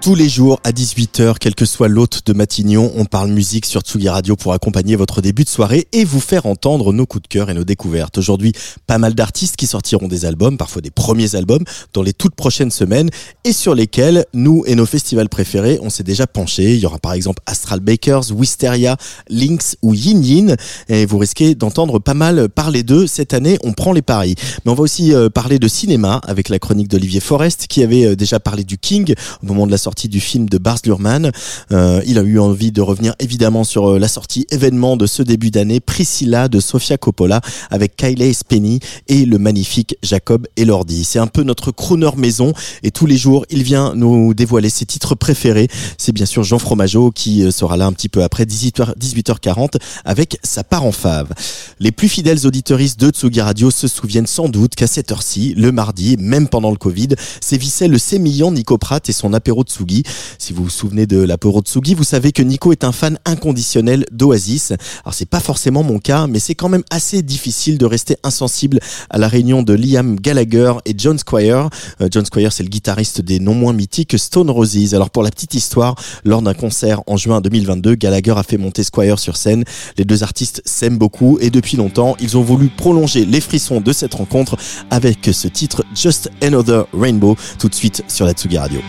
Tous les jours à 18h, quel que soit l'hôte de Matignon, on parle musique sur Tsugi Radio pour accompagner votre début de soirée et vous faire entendre nos coups de cœur et nos découvertes. Aujourd'hui, pas mal d'artistes qui sortiront des albums, parfois des premiers albums, dans les toutes prochaines semaines et sur lesquels nous et nos festivals préférés, on s'est déjà penché. Il y aura par exemple Astral Bakers, Wisteria, Lynx ou Yin Yin et vous risquez d'entendre pas mal parler d'eux. Cette année, on prend les paris. Mais on va aussi euh, parler de cinéma avec la chronique d'Olivier Forest qui avait euh, déjà parlé du King au moment de la sortie du film de Bars Luhrmann. Euh, il a eu envie de revenir évidemment sur euh, la sortie événement de ce début d'année, Priscilla de Sofia Coppola avec Kylie Spenny et le magnifique Jacob Elordi. C'est un peu notre crooner maison et tous les jours il vient nous dévoiler ses titres préférés. C'est bien sûr Jean Fromageau qui euh, sera là un petit peu après 18h, 18h40 avec sa part en fave. Les plus fidèles auditeuristes de Tsugi Radio se souviennent sans doute qu'à cette heure-ci, le mardi, même pendant le Covid, sévissait le sémillant Nico Pratt et son apéro Tsugi. Si vous vous souvenez de l'apéro Tsugi, vous savez que Nico est un fan inconditionnel d'Oasis. Alors c'est pas forcément mon cas, mais c'est quand même assez difficile de rester insensible à la réunion de Liam Gallagher et John Squire. Euh, John Squire, c'est le guitariste des non moins mythiques Stone Roses. Alors pour la petite histoire, lors d'un concert en juin 2022, Gallagher a fait monter Squire sur scène. Les deux artistes s'aiment beaucoup et depuis longtemps, ils ont voulu prolonger les frissons de cette rencontre avec ce titre Just Another Rainbow tout de suite sur la Tsugi Radio.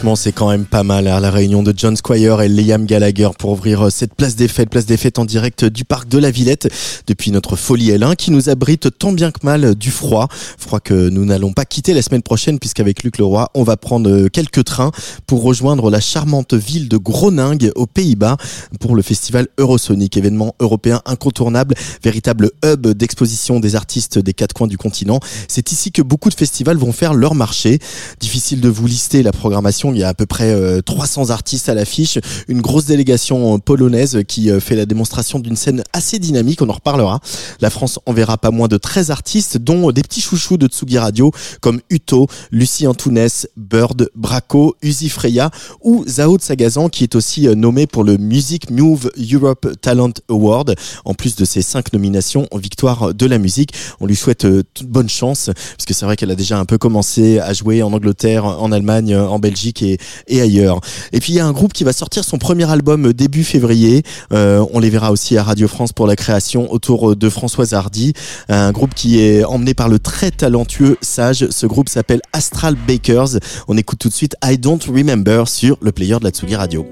Franchement, c'est quand même pas mal. hein, la réunion de John Squire et Liam Gallagher pour ouvrir euh, cette place des fêtes, place des fêtes en direct du parc de la Villette depuis notre folie L1 qui nous abrite tant bien que mal du froid. Froid que nous n'allons pas quitter la semaine prochaine puisqu'avec Luc Leroy, on va prendre euh, quelques trains pour rejoindre la charmante ville de Groningue aux Pays-Bas pour le festival Eurosonic, événement européen incontournable, véritable hub d'exposition des artistes des quatre coins du continent. C'est ici que beaucoup de festivals vont faire leur marché. Difficile de vous lister la programmation. Il y a à peu près euh, 300 artistes à l'affiche, une grosse délégation euh, polonaise qui euh, fait la démonstration d'une scène assez dynamique. On en reparlera. La France enverra pas moins de 13 artistes, dont des petits chouchous de Tsugi Radio comme Uto, Lucie Antounès, Bird, Braco, Uzi Freya ou Zao Sagazan qui est aussi euh, nommé pour le Music Move Europe Talent Award. En plus de ses cinq nominations en victoire de la musique, on lui souhaite euh, toute bonne chance puisque c'est vrai qu'elle a déjà un peu commencé à jouer en Angleterre, en Allemagne, en Belgique et, ailleurs. Et puis il y a un groupe qui va sortir son premier album début février. Euh, on les verra aussi à Radio France pour la création autour de Françoise Hardy, un groupe qui est emmené par le très talentueux Sage. Ce groupe s'appelle Astral Bakers. On écoute tout de suite I Don't Remember sur le player de la Tsugi Radio.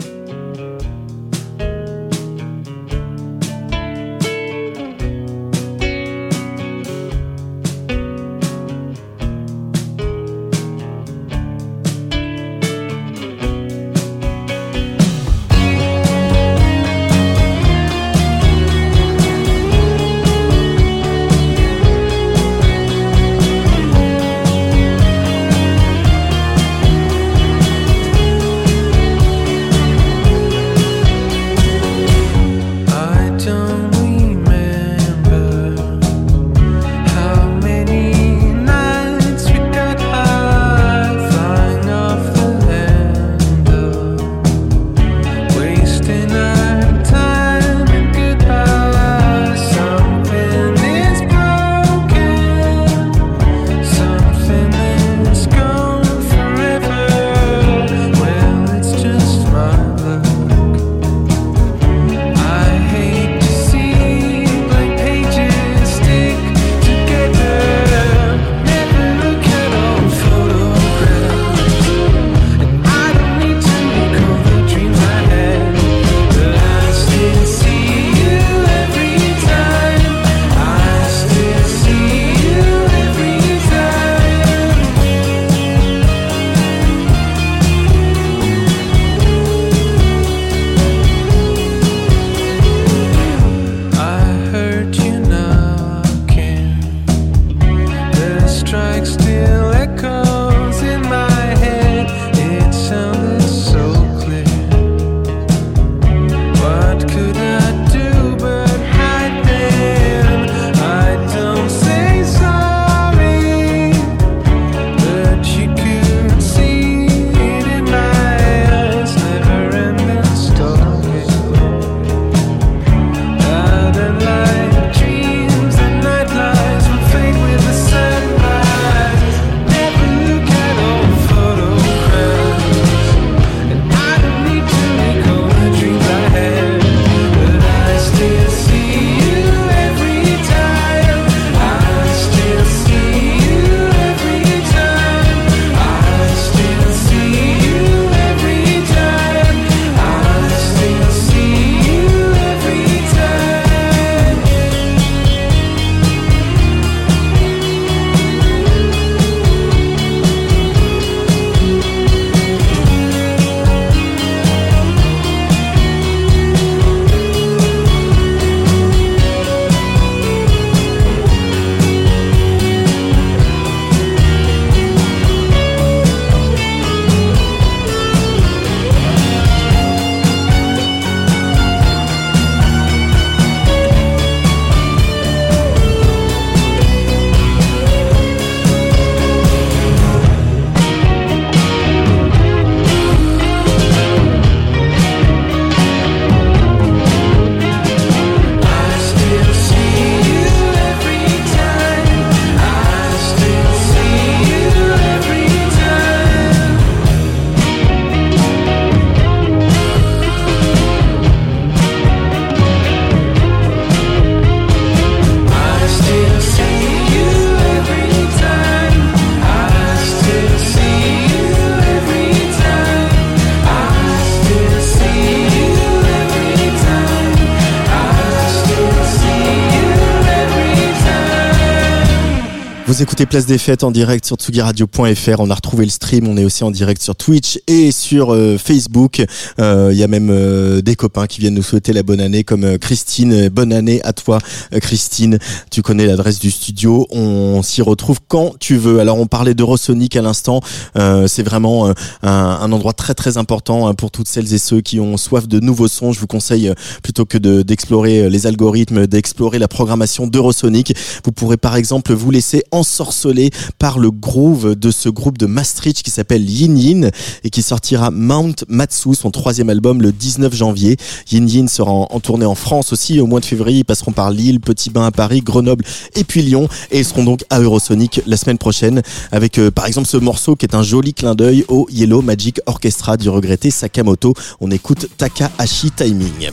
Écoutez Place des Fêtes en direct sur tsugiradio.fr. On a retrouvé le stream. On est aussi en direct sur Twitch et sur euh, Facebook. Euh, Il y a même euh, des copains qui viennent nous souhaiter la bonne année, comme euh, Christine. Bonne année à toi, euh, Christine. Tu connais l'adresse du studio. On s'y retrouve quand tu veux. Alors, on parlait d'Eurosonic à l'instant. C'est vraiment un, un endroit très très important hein, pour toutes celles et ceux qui ont soif de nouveaux sons. Je vous conseille plutôt que de- d'explorer les algorithmes, d'explorer la programmation d'Eurosonic. Vous pourrez par exemple vous laisser ensorceler par le groove de ce groupe de Maastricht qui s'appelle Yin Yin et qui sortira Mount Matsu, son troisième album, le 19 janvier. Yin Yin sera en, en tournée en France aussi au mois de février. Ils passeront par Lille, Petit Bain à Paris, Grenoble et puis Lyon et ils seront donc à Eurosonic la semaine prochaine avec euh, par exemple ce morceau qui est un joli clin d'œil au Yellow Magic Orchestra du regretté Sakamoto. On écoute Takahashi Timing.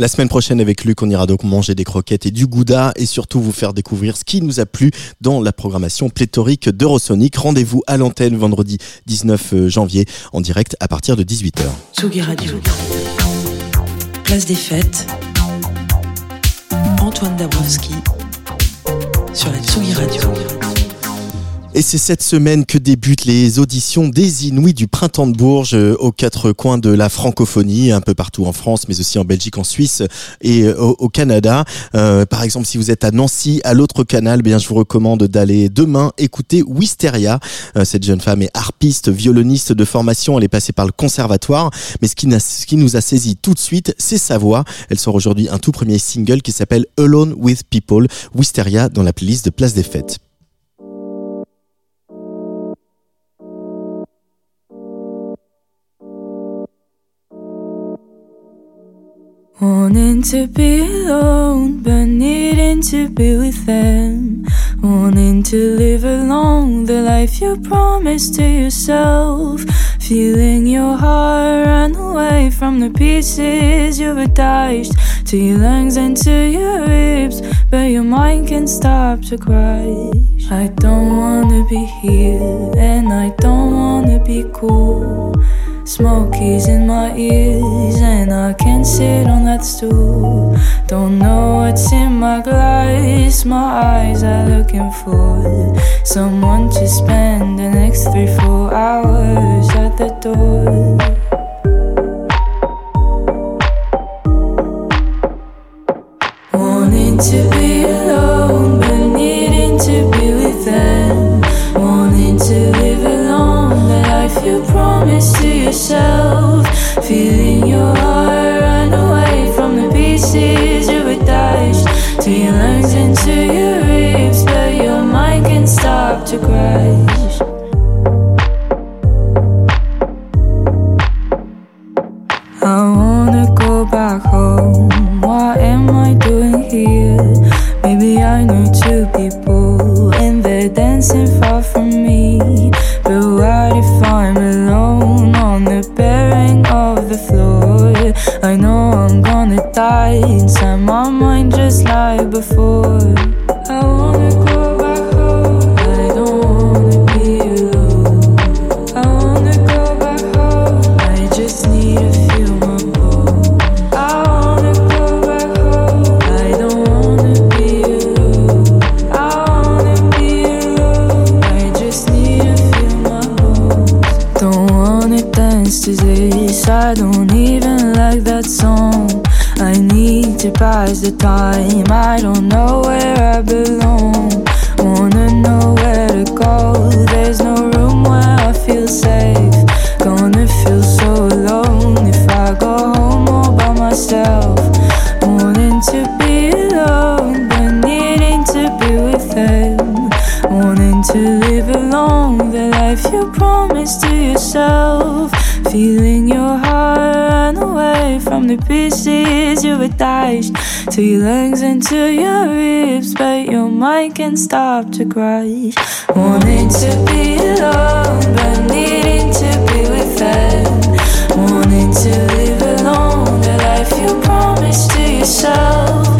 La semaine prochaine avec Luc, on ira donc manger des croquettes et du gouda et surtout vous faire découvrir ce qui nous a plu dans la programmation pléthorique d'Eurosonic. Rendez-vous à l'antenne vendredi 19 janvier en direct à partir de 18h. Tsugi Radio. Place des fêtes. Antoine Dabrowski sur la Tsugi Radio. Et c'est cette semaine que débutent les auditions des Inouïs du Printemps de Bourges euh, aux quatre coins de la francophonie, un peu partout en France, mais aussi en Belgique, en Suisse et euh, au, Canada. Euh, par exemple, si vous êtes à Nancy, à l'autre canal, eh bien je vous recommande d'aller demain écouter Wisteria. Cette jeune femme est harpiste, violoniste de formation. Elle est passée par le conservatoire, mais ce qui nous a saisi tout de suite, c'est sa voix. Elle sort aujourd'hui un tout premier single qui s'appelle Alone with People. Wisteria dans la playlist de Place des Fêtes. Wanting to be alone, but needing to be with them. Wanting to live along the life you promised to yourself. Feeling your heart run away from the pieces you've attached to your lungs and to your ribs, but your mind can't stop to cry. I don't wanna be here, and I don't wanna be cool. Smoke is in my ears and I can't sit on that stool. Don't know what's in my glass, my eyes are looking for someone to spend the next three, four hours at the door. Wanting to to this. I don't even like that song. I need to pass the time. I don't know where I belong. Wanna know where to go. There's no room where I feel safe. Gonna feel so alone if I go home all by myself. Wanting to be alone, but needing to be with them. Wanting to live alone, the life you promised to yourself. Feeling your heart run away from the pieces you've attached to your lungs and to your ribs, but your mind can't stop to cry. Wanting to be alone, but needing to be with them. Wanting to live alone, the life you promised to yourself.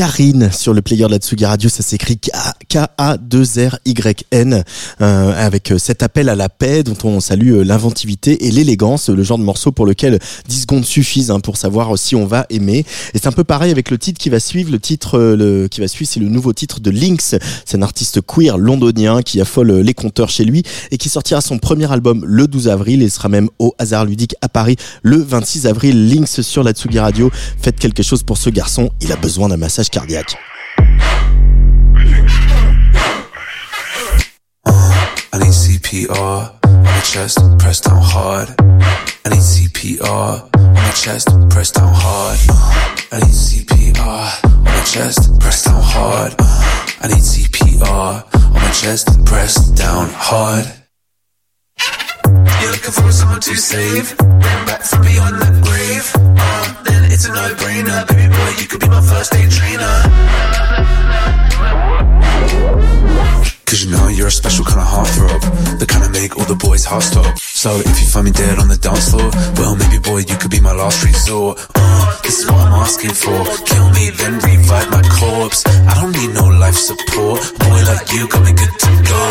Karine sur le player de la Tsugi Radio. Ça s'écrit K-A-2-R-Y-N euh, avec euh, cet appel à la paix dont on salue euh, l'inventivité et l'élégance, le genre de morceau pour lequel 10 secondes suffisent hein, pour savoir si on va aimer. Et c'est un peu pareil avec le titre qui va suivre. Le titre le, qui va suivre, c'est le nouveau titre de Lynx. C'est un artiste queer londonien qui affole les compteurs chez lui et qui sortira son premier album le 12 avril et sera même au hasard ludique à Paris le 26 avril. Lynx sur la Tsugi Radio. Faites quelque chose pour ce garçon. Il a besoin d'un massage cardiaque. I need CPR on my chest, press down hard. I need CPR on my chest, press down hard. I need CPR on my chest, press down hard. I need CPR on my chest, press down hard. You're looking for someone to save, bring back from beyond the grave. Uh, then it's a no-brainer, baby boy. You could be my first aid trainer. Cause you know you're a special kind of heartthrob The kind of make all the boys heart stop So if you find me dead on the dance floor Well maybe boy you could be my last resort uh, This is what I'm asking for Kill me then revive my corpse I don't need no life support boy like you got me good to go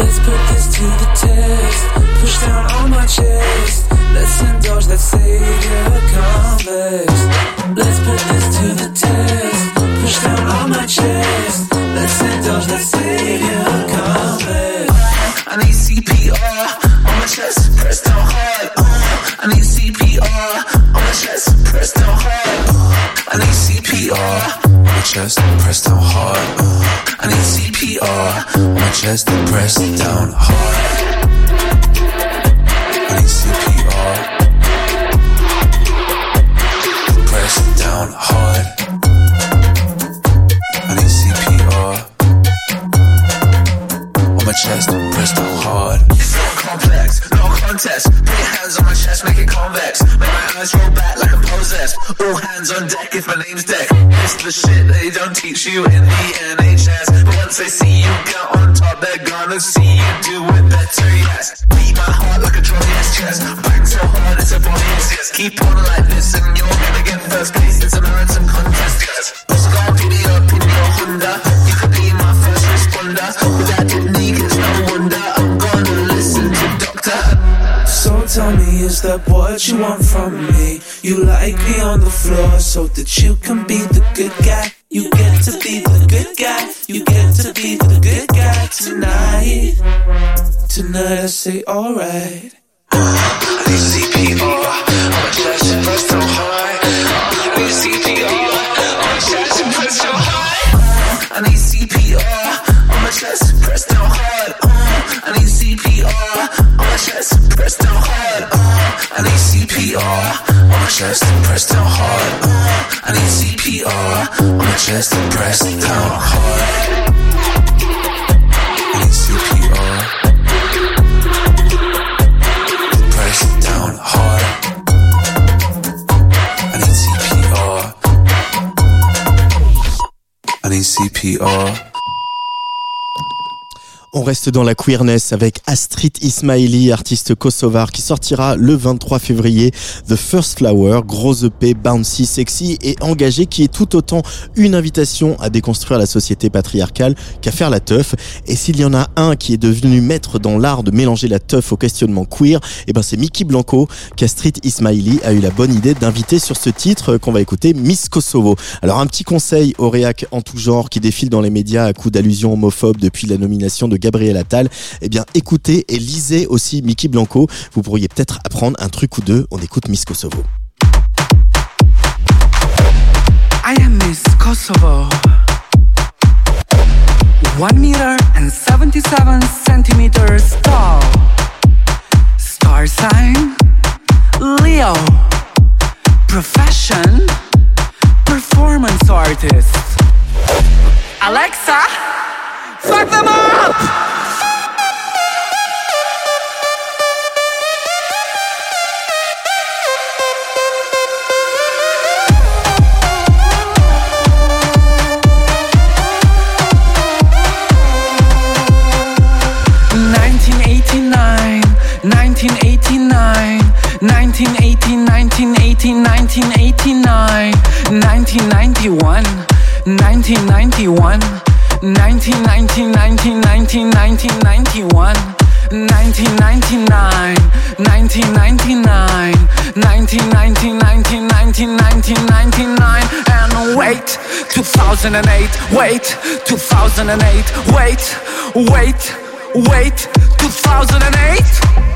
Let's put this to the test. Push down on my chest. Let's indulge that savior complex. Let's put this to the test. Push down on my chest. Let's indulge that savior complex. I need CPR on my chest, press down hard. Uh, I need CPR on my chest, press down hard. Uh, I need CPR on my chest, press down hard. Uh, I need CPR on my chest, press down hard. I need CPR. Press down hard. My chest, press down hard. It's complex, no contest. Put your hands on my chest, make it convex. Make my eyes roll back like I'm possessed. All hands on deck if my name's Deck. It's the shit they don't teach you in the NHS. But once they see you get on top, they're gonna see you do it better, yes. Beat my heart like a drum, yes, chest. Bang so hard, it's a body, yes. Keep on like this and you're gonna get first place. It's a marathon contest, yes. Oscar, giddy up in your Honda. You could be my first responder. Without your is that what you want from me? You like me on the floor so that you can be the good guy. You get to be the good guy. You get to be the good guy tonight. Tonight I say alright. I need CPR my chest, press down hard. I need CPR my chest, press down hard. I need CPR my chest, press down hard. I chest, press down hard. Uh, I need CPR on my chest, press down hard. Uh, I need CPR on my chest, press down hard. Need CPR. Press down hard. I need CPR. I need CPR. On reste dans la queerness avec Astrid Ismaili, artiste kosovar, qui sortira le 23 février The First Flower, gros EP, bouncy, sexy et engagé, qui est tout autant une invitation à déconstruire la société patriarcale qu'à faire la teuf. Et s'il y en a un qui est devenu maître dans l'art de mélanger la teuf au questionnement queer, eh ben c'est Mickey Blanco qu'Astrid Ismaili a eu la bonne idée d'inviter sur ce titre qu'on va écouter, Miss Kosovo. Alors un petit conseil aux réacs en tout genre qui défilent dans les médias à coups d'allusions homophobes depuis la nomination de Gabriel Attal, eh bien écoutez et lisez aussi Mickey Blanco. Vous pourriez peut-être apprendre un truc ou deux. On écoute Miss Kosovo. I am Miss Kosovo. One meter and 77 centimeters tall. Star sign Leo. Profession performance artist. Alexa, fuck them up! Nineteen eighty nine, 1990, 1990, 1991, 1999, 1999, 1990, 1999, and wait, 2008, wait, 2008, wait, wait, wait, 2008.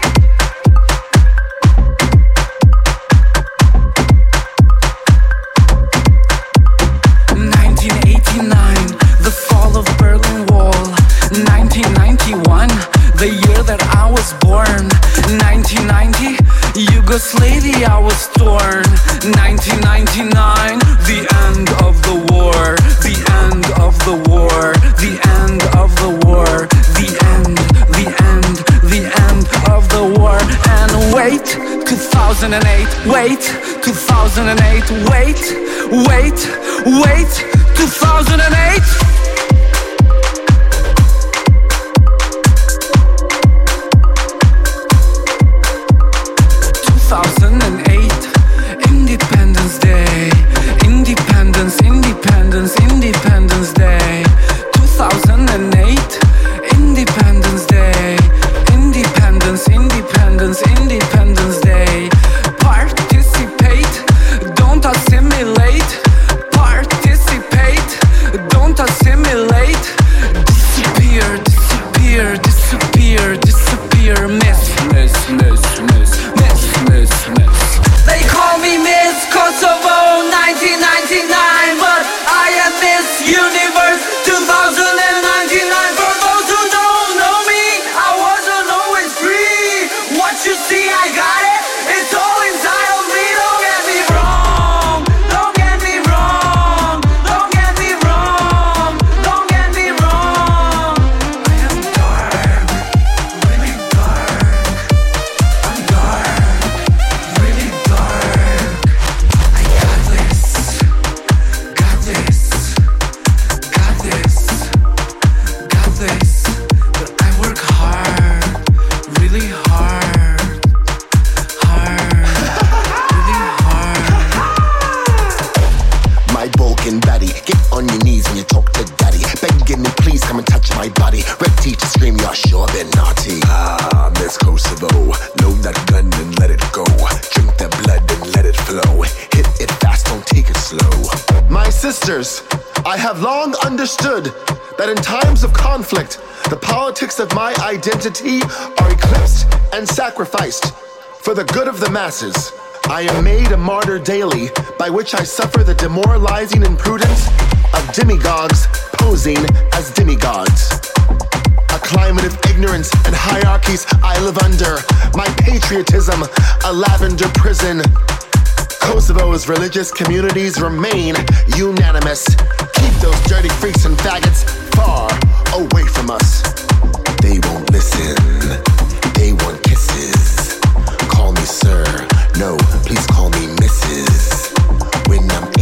That I was born. 1990, Yugoslavia I was torn. 1999, the end of the war. The end of the war. The end of the war. The end, the end, the end of the war. And wait, 2008, wait, 2008, wait, wait, wait, 2008. 2008 you're naughty. Ah, Miss Kosovo, load that gun and let it go. Drink the blood and let it flow. Hit it fast, don't take it slow. My sisters, I have long understood that in times of conflict, the politics of my identity are eclipsed and sacrificed for the good of the masses. I am made a martyr daily, by which I suffer the demoralizing imprudence of demigods posing as demigods. Climate of ignorance and hierarchies I live under. My patriotism, a lavender prison. Kosovo's religious communities remain unanimous. Keep those dirty freaks and faggots far away from us. They won't listen. They want kisses. Call me sir. No, please call me Mrs. When I'm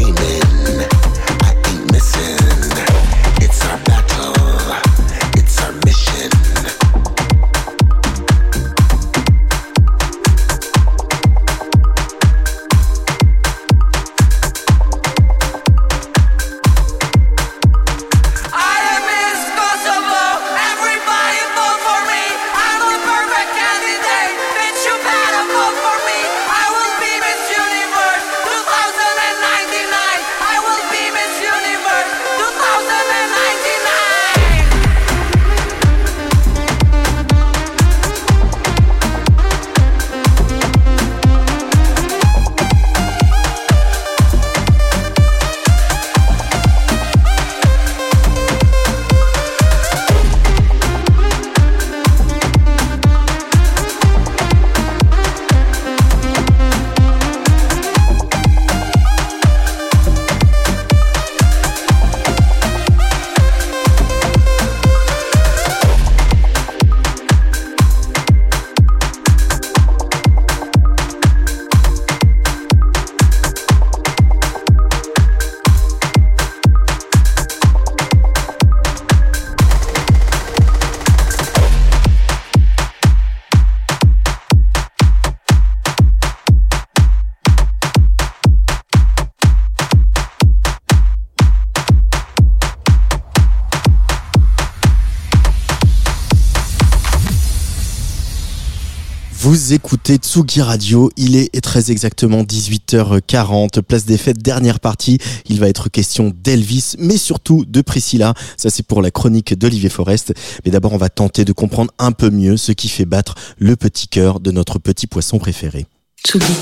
Vous écoutez Tsugi Radio, il est très exactement 18h40, place des fêtes, dernière partie. Il va être question d'Elvis, mais surtout de Priscilla. Ça c'est pour la chronique d'Olivier Forest. Mais d'abord on va tenter de comprendre un peu mieux ce qui fait battre le petit cœur de notre petit poisson préféré. Tsugi.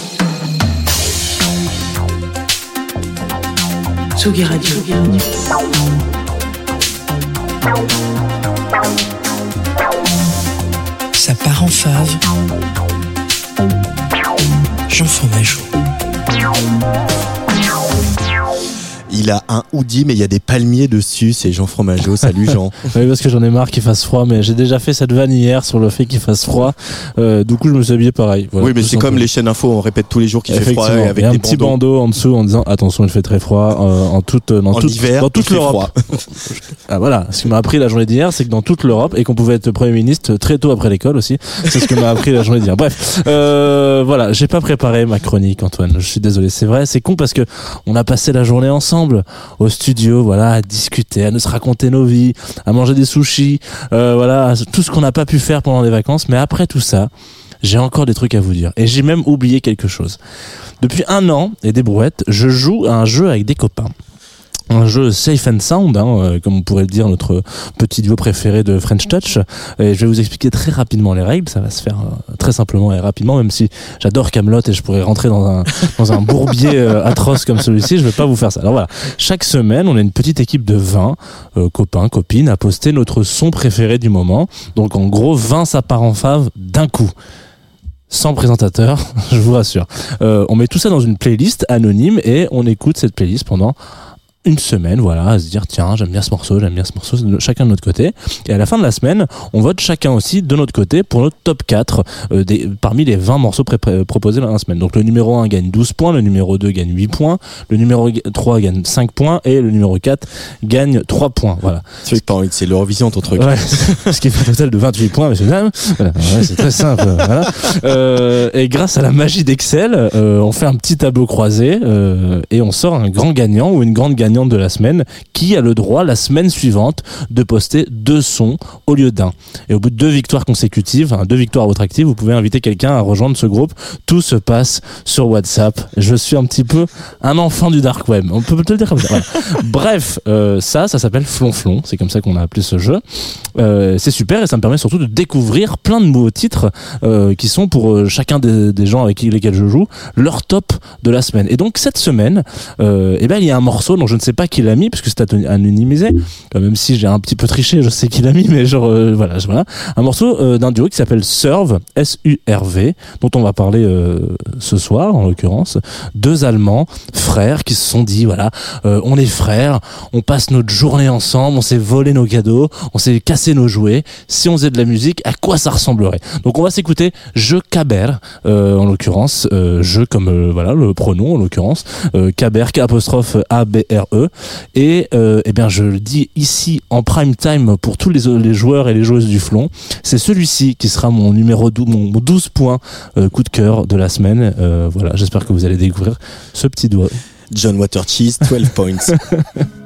Tsugi Radio. Ça part en fave. Jean Fromageau. Il a un hoodie, mais il y a des palmiers dessus. C'est Jean Fromageau. Salut Jean. Oui, parce que j'en ai marre qu'il fasse froid, mais j'ai déjà fait cette vanne hier sur le fait qu'il fasse froid. Euh, du coup, je me suis habillé pareil. Voilà, oui, mais c'est comme les chaînes info, on répète tous les jours qu'il fait froid avec et un des petit bandeaux. bandeau en dessous en disant attention, il fait très froid euh, en toute dans En toute hiver, dans toute l'Europe. Ah, voilà, ce qui m'a appris la journée d'hier, c'est que dans toute l'Europe et qu'on pouvait être premier ministre très tôt après l'école aussi. C'est ce que m'a appris la journée d'hier. Bref, euh, voilà, j'ai pas préparé ma chronique, Antoine. Je suis désolé, c'est vrai, c'est con parce que on a passé la journée ensemble au studio, voilà, à discuter, à nous raconter nos vies, à manger des sushis, euh, voilà, tout ce qu'on n'a pas pu faire pendant les vacances. Mais après tout ça, j'ai encore des trucs à vous dire. Et j'ai même oublié quelque chose. Depuis un an et des brouettes, je joue à un jeu avec des copains. Un jeu safe and sound, hein, euh, comme on pourrait le dire, notre petit duo préféré de French Touch. Et je vais vous expliquer très rapidement les règles. Ça va se faire euh, très simplement et rapidement, même si j'adore Camelot et je pourrais rentrer dans un dans un bourbier euh, atroce comme celui-ci. Je vais pas vous faire ça. Alors voilà, chaque semaine, on a une petite équipe de 20 euh, copains, copines, à poster notre son préféré du moment. Donc en gros, 20 ça en fave d'un coup sans présentateur, je vous rassure. Euh, on met tout ça dans une playlist anonyme et on écoute cette playlist pendant une semaine, voilà, à se dire tiens, j'aime bien ce morceau, j'aime bien ce morceau, chacun de notre côté. Et à la fin de la semaine, on vote chacun aussi de notre côté pour notre top 4 euh, des, parmi les 20 morceaux proposés dans la semaine. Donc le numéro 1 gagne 12 points, le numéro 2 gagne 8 points, le numéro 3 gagne 5 points et le numéro 4 gagne 3 points. Voilà. C'est pas envie, c'est l'Eurovision ton truc. Ouais, ce qui fait un total de 28 points, messieurs dames. Voilà, ouais, c'est très simple. voilà. Euh, et grâce à la magie d'Excel, euh, on fait un petit tableau croisé euh, et on sort un grand gagnant ou une grande gagnante de la semaine qui a le droit la semaine suivante de poster deux sons au lieu d'un. Et au bout de deux victoires consécutives, hein, deux victoires à votre actif, vous pouvez inviter quelqu'un à rejoindre ce groupe. Tout se passe sur WhatsApp. Je suis un petit peu un enfant du dark web. On peut te le dire comme ça. Voilà. Bref, euh, ça, ça s'appelle Flonflon. C'est comme ça qu'on a appelé ce jeu. Euh, c'est super et ça me permet surtout de découvrir plein de nouveaux titres euh, qui sont pour euh, chacun des, des gens avec lesquels je joue leur top de la semaine. Et donc cette semaine, eh ben il y a un morceau dont je ne sais pas qui l'a mis puisque c'est aton- anonymisé. Même si j'ai un petit peu triché, je sais qui l'a mis, mais genre euh, voilà, voilà, un morceau euh, d'un duo qui s'appelle Serve S U R V dont on va parler euh, ce soir en l'occurrence. Deux Allemands frères qui se sont dit voilà, on est frères, on passe notre journée ensemble, on s'est volé nos cadeaux, on s'est cassé nos jouets. Si on faisait de la musique, à quoi ça ressemblerait? Donc on va s'écouter Je Caber, en l'occurrence, je comme voilà le pronom en l'occurrence, Caber K apostrophe A B R Et euh, eh bien je le dis ici en prime time pour tous les, les joueurs et les joueuses du flon, c'est celui-ci qui sera mon numéro 12, mon 12 points euh, coup de cœur de la semaine. Euh, voilà, j'espère que vous allez découvrir ce petit doigt. John Watercheese, 12 points.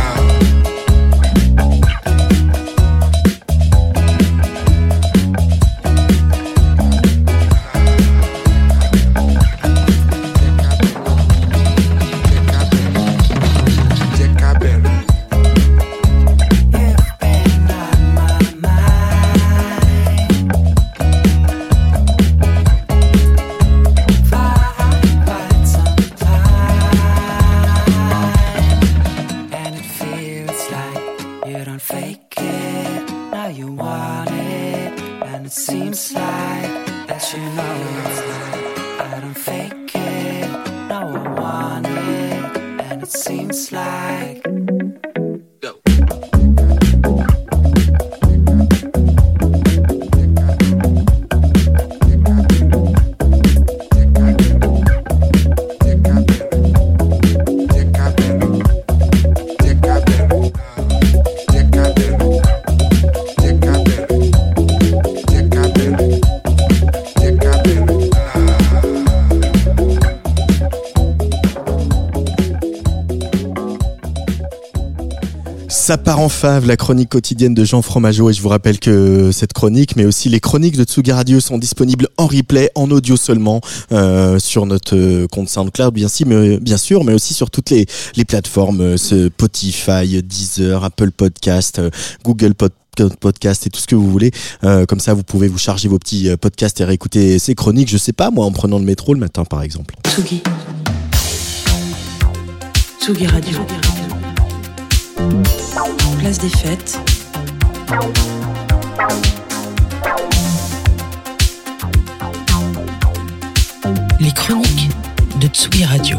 time. Ça part en fave, la chronique quotidienne de Jean Fromageau. Et je vous rappelle que cette chronique, mais aussi les chroniques de Tsugi Radio sont disponibles en replay, en audio seulement, euh, sur notre euh, compte SoundCloud, bien, sûr, mais aussi sur toutes les, les plateformes, euh, Spotify, Deezer, Apple Podcast, euh, Google Podcast podcast et tout ce que vous voulez. Euh, comme ça, vous pouvez vous charger vos petits podcasts et réécouter ces chroniques. Je sais pas, moi, en prenant le métro le matin, par exemple. Tsugi. Tsugi Radio. Place des fêtes. Les chroniques de Tsugi Radio.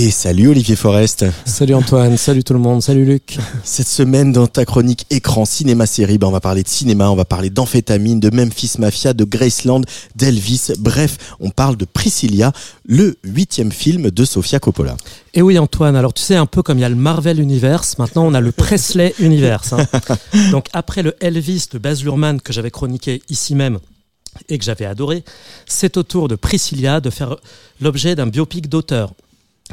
Et salut Olivier Forest. Salut Antoine, salut tout le monde, salut Luc. Cette semaine, dans ta chronique écran cinéma série, ben on va parler de cinéma, on va parler d'amphétamine, de Memphis Mafia, de Graceland, d'Elvis. Bref, on parle de Priscilla, le huitième film de Sofia Coppola. Et oui Antoine, alors tu sais un peu comme il y a le Marvel Universe, maintenant on a le Presley Universe. hein. Donc après le Elvis de Baz Luhrmann que j'avais chroniqué ici même et que j'avais adoré, c'est au tour de Priscilla de faire l'objet d'un biopic d'auteur.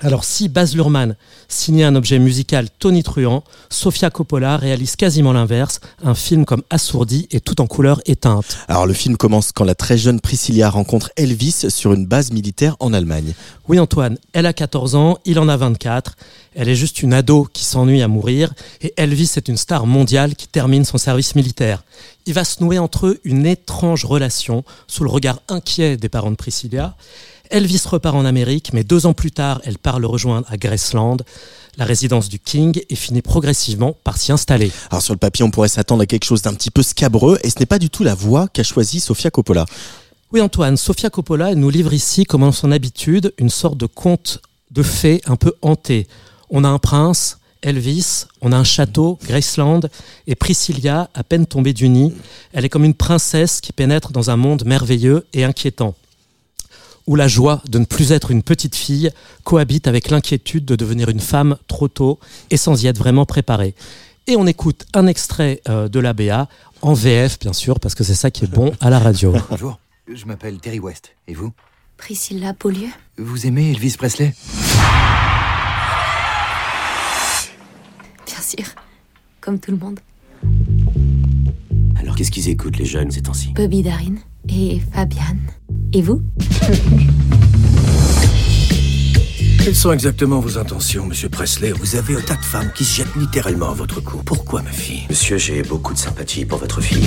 Alors si Baz Luhrmann signait un objet musical tonitruant, Sofia Coppola réalise quasiment l'inverse, un film comme assourdi et tout en couleur éteinte. Alors le film commence quand la très jeune Priscilla rencontre Elvis sur une base militaire en Allemagne. Oui Antoine, elle a 14 ans, il en a 24. Elle est juste une ado qui s'ennuie à mourir et Elvis est une star mondiale qui termine son service militaire. Il va se nouer entre eux une étrange relation sous le regard inquiet des parents de Priscilla. Elvis repart en Amérique, mais deux ans plus tard, elle part le rejoindre à Graceland, la résidence du King, et finit progressivement par s'y installer. Alors sur le papier, on pourrait s'attendre à quelque chose d'un petit peu scabreux, et ce n'est pas du tout la voie qu'a choisie Sofia Coppola. Oui Antoine, Sofia Coppola elle nous livre ici, comme en son habitude, une sorte de conte de fées un peu hanté. On a un prince, Elvis, on a un château, Graceland, et Priscilla, à peine tombée du nid, elle est comme une princesse qui pénètre dans un monde merveilleux et inquiétant, où la joie de ne plus être une petite fille cohabite avec l'inquiétude de devenir une femme trop tôt et sans y être vraiment préparée. Et on écoute un extrait euh, de l'ABA, en VF bien sûr, parce que c'est ça qui est bon à la radio. Bonjour, je m'appelle Terry West. Et vous? Priscilla Beaulieu Vous aimez Elvis Presley? Bien sûr. comme tout le monde. Alors qu'est-ce qu'ils écoutent les jeunes ces temps-ci? Bobby Darin et Fabian. Et vous? Quelles sont exactement vos intentions, monsieur Presley? Vous avez un tas de femmes qui se jettent littéralement à votre cou. Pourquoi, ma fille? Monsieur, j'ai beaucoup de sympathie pour votre fille.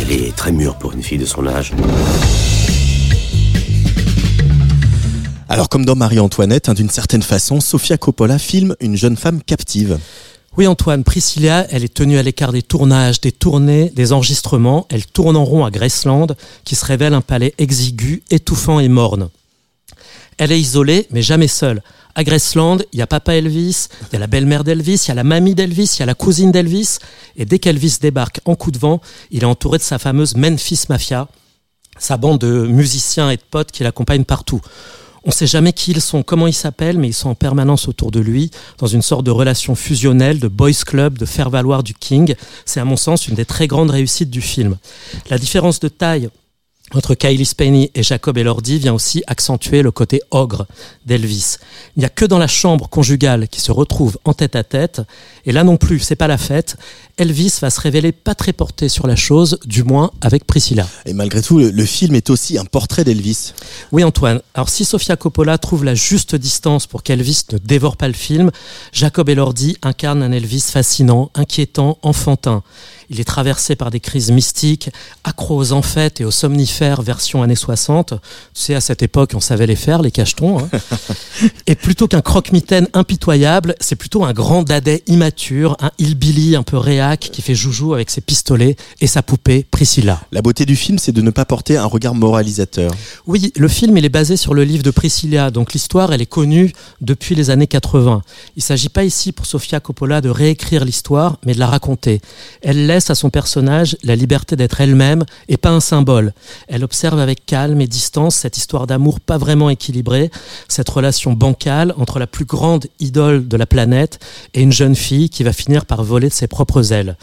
Elle est très mûre pour une fille de son âge. Alors comme dans Marie-Antoinette, hein, d'une certaine façon, Sofia Coppola filme une jeune femme captive. Oui Antoine, Priscilla, elle est tenue à l'écart des tournages, des tournées, des enregistrements. Elle tourne en rond à Graceland, qui se révèle un palais exigu, étouffant et morne. Elle est isolée, mais jamais seule. À Graceland, il y a papa Elvis, il y a la belle-mère d'Elvis, il y a la mamie d'Elvis, il y a la cousine d'Elvis. Et dès qu'Elvis débarque en coup de vent, il est entouré de sa fameuse Memphis Mafia, sa bande de musiciens et de potes qui l'accompagnent partout. On ne sait jamais qui ils sont, comment ils s'appellent, mais ils sont en permanence autour de lui, dans une sorte de relation fusionnelle, de boys club, de faire valoir du King. C'est à mon sens une des très grandes réussites du film. La différence de taille entre Kylie Spenny et Jacob Elordi vient aussi accentuer le côté ogre d'Elvis. Il n'y a que dans la chambre conjugale qui se retrouve en tête à tête, et là non plus, c'est pas la fête. Elvis va se révéler pas très porté sur la chose, du moins avec Priscilla. Et malgré tout, le, le film est aussi un portrait d'Elvis. Oui Antoine, alors si Sofia Coppola trouve la juste distance pour qu'Elvis ne dévore pas le film, Jacob Elordi incarne un Elvis fascinant, inquiétant, enfantin. Il est traversé par des crises mystiques, accro aux amphètes et aux somnifères version années 60. Tu sais, à cette époque, on savait les faire, les cachetons. hein. et plutôt qu'un croque-mitaine impitoyable, c'est plutôt un grand dadais immature, un hillbilly un peu réac qui fait joujou avec ses pistolets et sa poupée Priscilla. La beauté du film, c'est de ne pas porter un regard moralisateur. Oui, le film il est basé sur le livre de Priscilla, donc l'histoire elle est connue depuis les années 80. Il s'agit pas ici pour Sofia Coppola de réécrire l'histoire, mais de la raconter. Elle laisse à son personnage la liberté d'être elle-même et pas un symbole. Elle observe avec calme et distance cette histoire d'amour pas vraiment équilibrée, cette relation entre la plus grande idole de la planète et une jeune fille qui va finir par voler de ses propres ailes.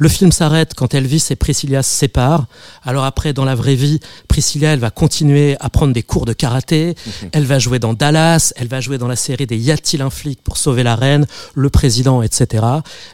Le film s'arrête quand Elvis et Priscilla se séparent. Alors après, dans la vraie vie, Priscilla, elle va continuer à prendre des cours de karaté. Elle va jouer dans Dallas. Elle va jouer dans la série des Y a-t-il un flic pour sauver la reine, le président, etc.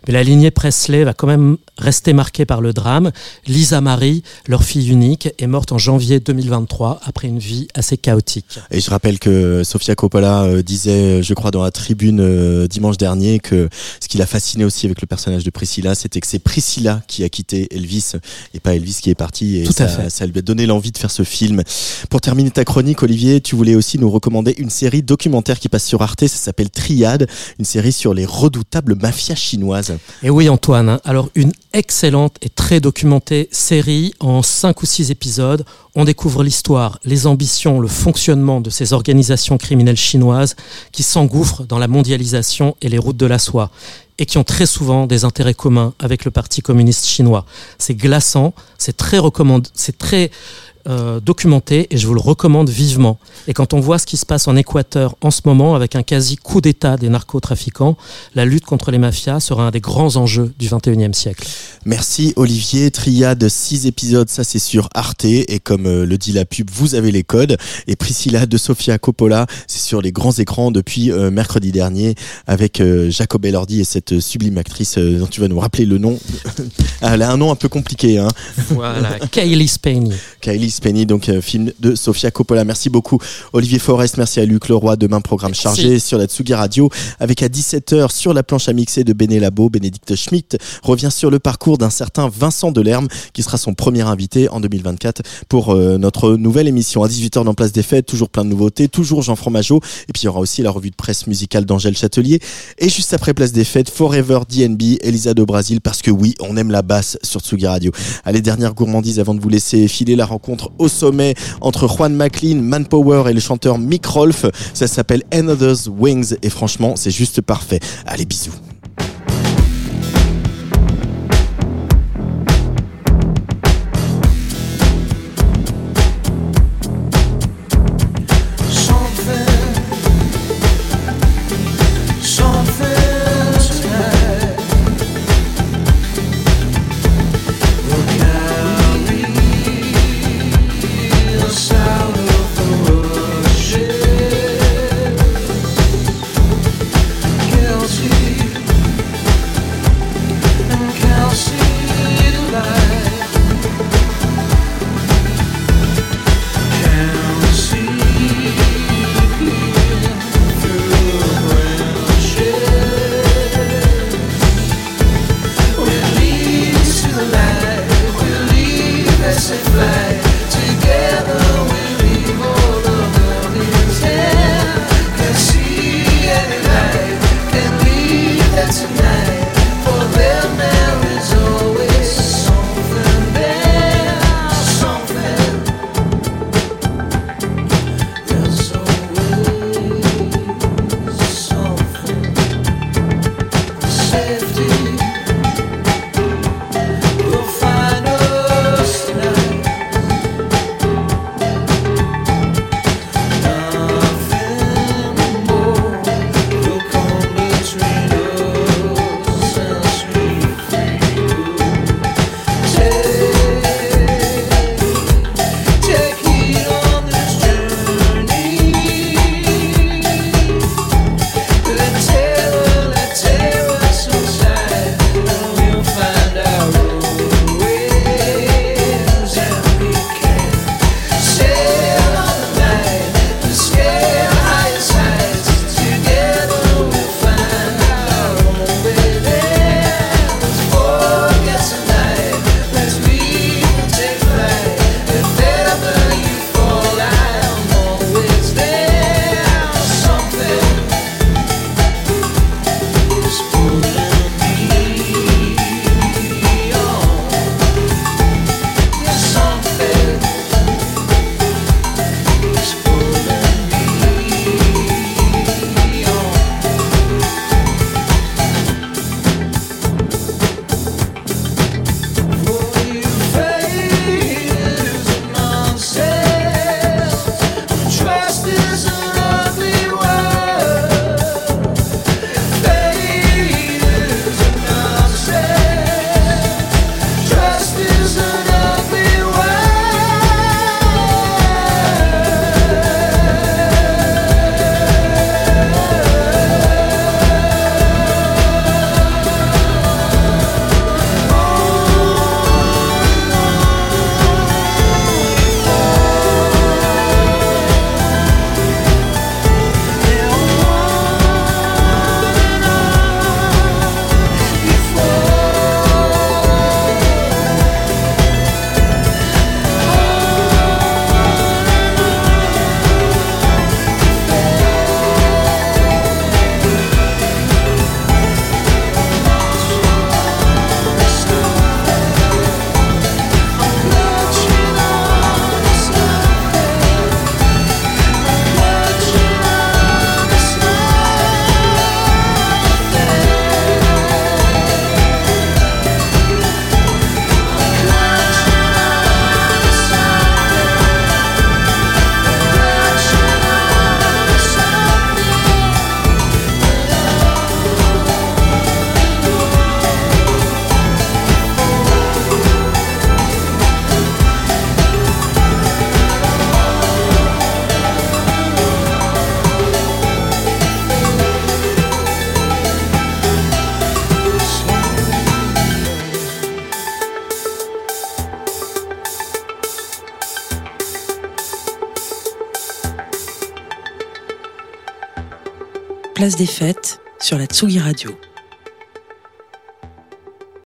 Mais la lignée Presley va quand même rester marquée par le drame. Lisa Marie, leur fille unique, est morte en janvier 2023 après une vie assez chaotique. Et je rappelle que Sofia Coppola euh, disait, je crois, dans la tribune euh, dimanche dernier, que ce qui l'a fasciné aussi avec le personnage de Priscilla, c'était que c'est Priscilla qui a quitté Elvis et pas Elvis qui est parti. Et Tout ça, à fait. ça lui a donné l'envie de faire ce film. Pour terminer ta chronique, Olivier, tu voulais aussi nous recommander une série documentaire qui passe sur Arte. Ça s'appelle Triade, une série sur les redoutables mafias chinoises. Et oui Antoine, hein. alors une excellente et très documentée série en cinq ou six épisodes. On découvre l'histoire, les ambitions, le fonctionnement de ces organisations criminelles chinoises qui s'engouffrent dans la mondialisation et les routes de la soie et qui ont très souvent des intérêts communs avec le Parti communiste chinois. C'est glaçant, c'est très recommandé, c'est très euh, documenté et je vous le recommande vivement. Et quand on voit ce qui se passe en Équateur en ce moment avec un quasi coup d'État des narcotrafiquants, la lutte contre les mafias sera un des grands enjeux du 21e siècle. Merci Olivier. Triade, 6 épisodes, ça c'est sur Arte. Et comme euh, le dit la pub, vous avez les codes. Et Priscilla de Sofia Coppola, c'est sur les grands écrans depuis euh, mercredi dernier avec euh, Jacob Elordi et cette sublime actrice dont tu vas nous rappeler le nom. Elle a un nom un peu compliqué. Hein. Voilà, Kaylee Spaney. Kylie Spenny, donc euh, film de Sofia Coppola. Merci beaucoup Olivier Forest, merci à Luc Leroy. Demain programme chargé sur la Tsugi Radio avec à 17h sur la planche à mixer de Béné Labo, Bénédicte Schmitt revient sur le parcours d'un certain Vincent Delerme qui sera son premier invité en 2024 pour euh, notre nouvelle émission à 18h dans Place des Fêtes, toujours plein de nouveautés, toujours Jean Fromageau et puis il y aura aussi la revue de presse musicale d'Angèle Châtelier et juste après Place des Fêtes, Forever DNB, Elisa de Brasil parce que oui, on aime la basse sur Tsugi Radio. Allez, dernière gourmandise avant de vous laisser filer la rencontre au sommet entre Juan McLean, Manpower et le chanteur Mick Rolfe. Ça s'appelle Another's Wings et franchement, c'est juste parfait. Allez, bisous. Des fêtes sur la Tsugi Radio.